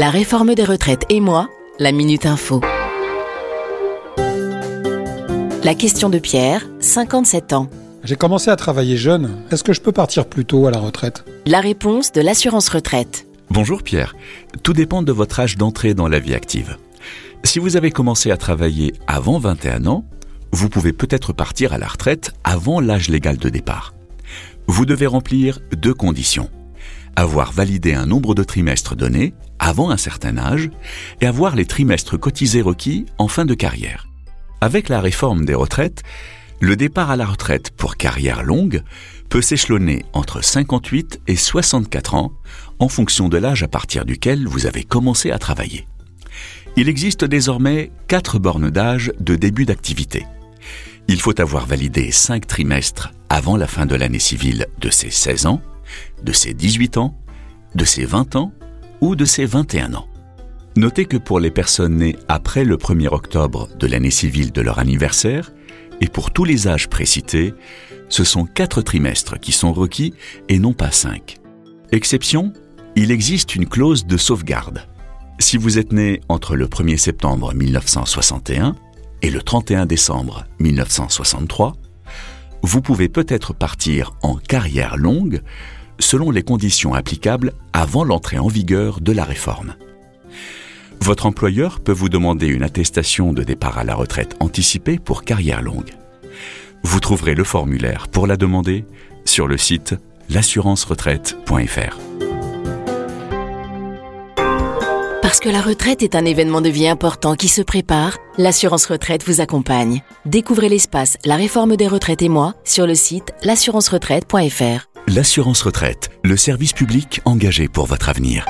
La réforme des retraites et moi, la Minute Info. La question de Pierre, 57 ans. J'ai commencé à travailler jeune. Est-ce que je peux partir plus tôt à la retraite? La réponse de l'assurance retraite. Bonjour Pierre. Tout dépend de votre âge d'entrée dans la vie active. Si vous avez commencé à travailler avant 21 ans, vous pouvez peut-être partir à la retraite avant l'âge légal de départ. Vous devez remplir deux conditions avoir validé un nombre de trimestres donné avant un certain âge et avoir les trimestres cotisés requis en fin de carrière. Avec la réforme des retraites, le départ à la retraite pour carrière longue peut s'échelonner entre 58 et 64 ans en fonction de l'âge à partir duquel vous avez commencé à travailler. Il existe désormais quatre bornes d'âge de début d'activité. Il faut avoir validé 5 trimestres avant la fin de l'année civile de ses 16 ans, de ses 18 ans, de ses 20 ans ou de ses 21 ans. Notez que pour les personnes nées après le 1er octobre de l'année civile de leur anniversaire, et pour tous les âges précités, ce sont 4 trimestres qui sont requis et non pas 5. Exception, il existe une clause de sauvegarde. Si vous êtes né entre le 1er septembre 1961 et le 31 décembre 1963, vous pouvez peut-être partir en carrière longue selon les conditions applicables avant l'entrée en vigueur de la réforme. Votre employeur peut vous demander une attestation de départ à la retraite anticipée pour carrière longue. Vous trouverez le formulaire pour la demander sur le site l'assurance-retraite.fr. Parce que la retraite est un événement de vie important qui se prépare, l'assurance retraite vous accompagne. Découvrez l'espace La réforme des retraites et moi sur le site l'assurance-retraite.fr. L'assurance retraite, le service public engagé pour votre avenir.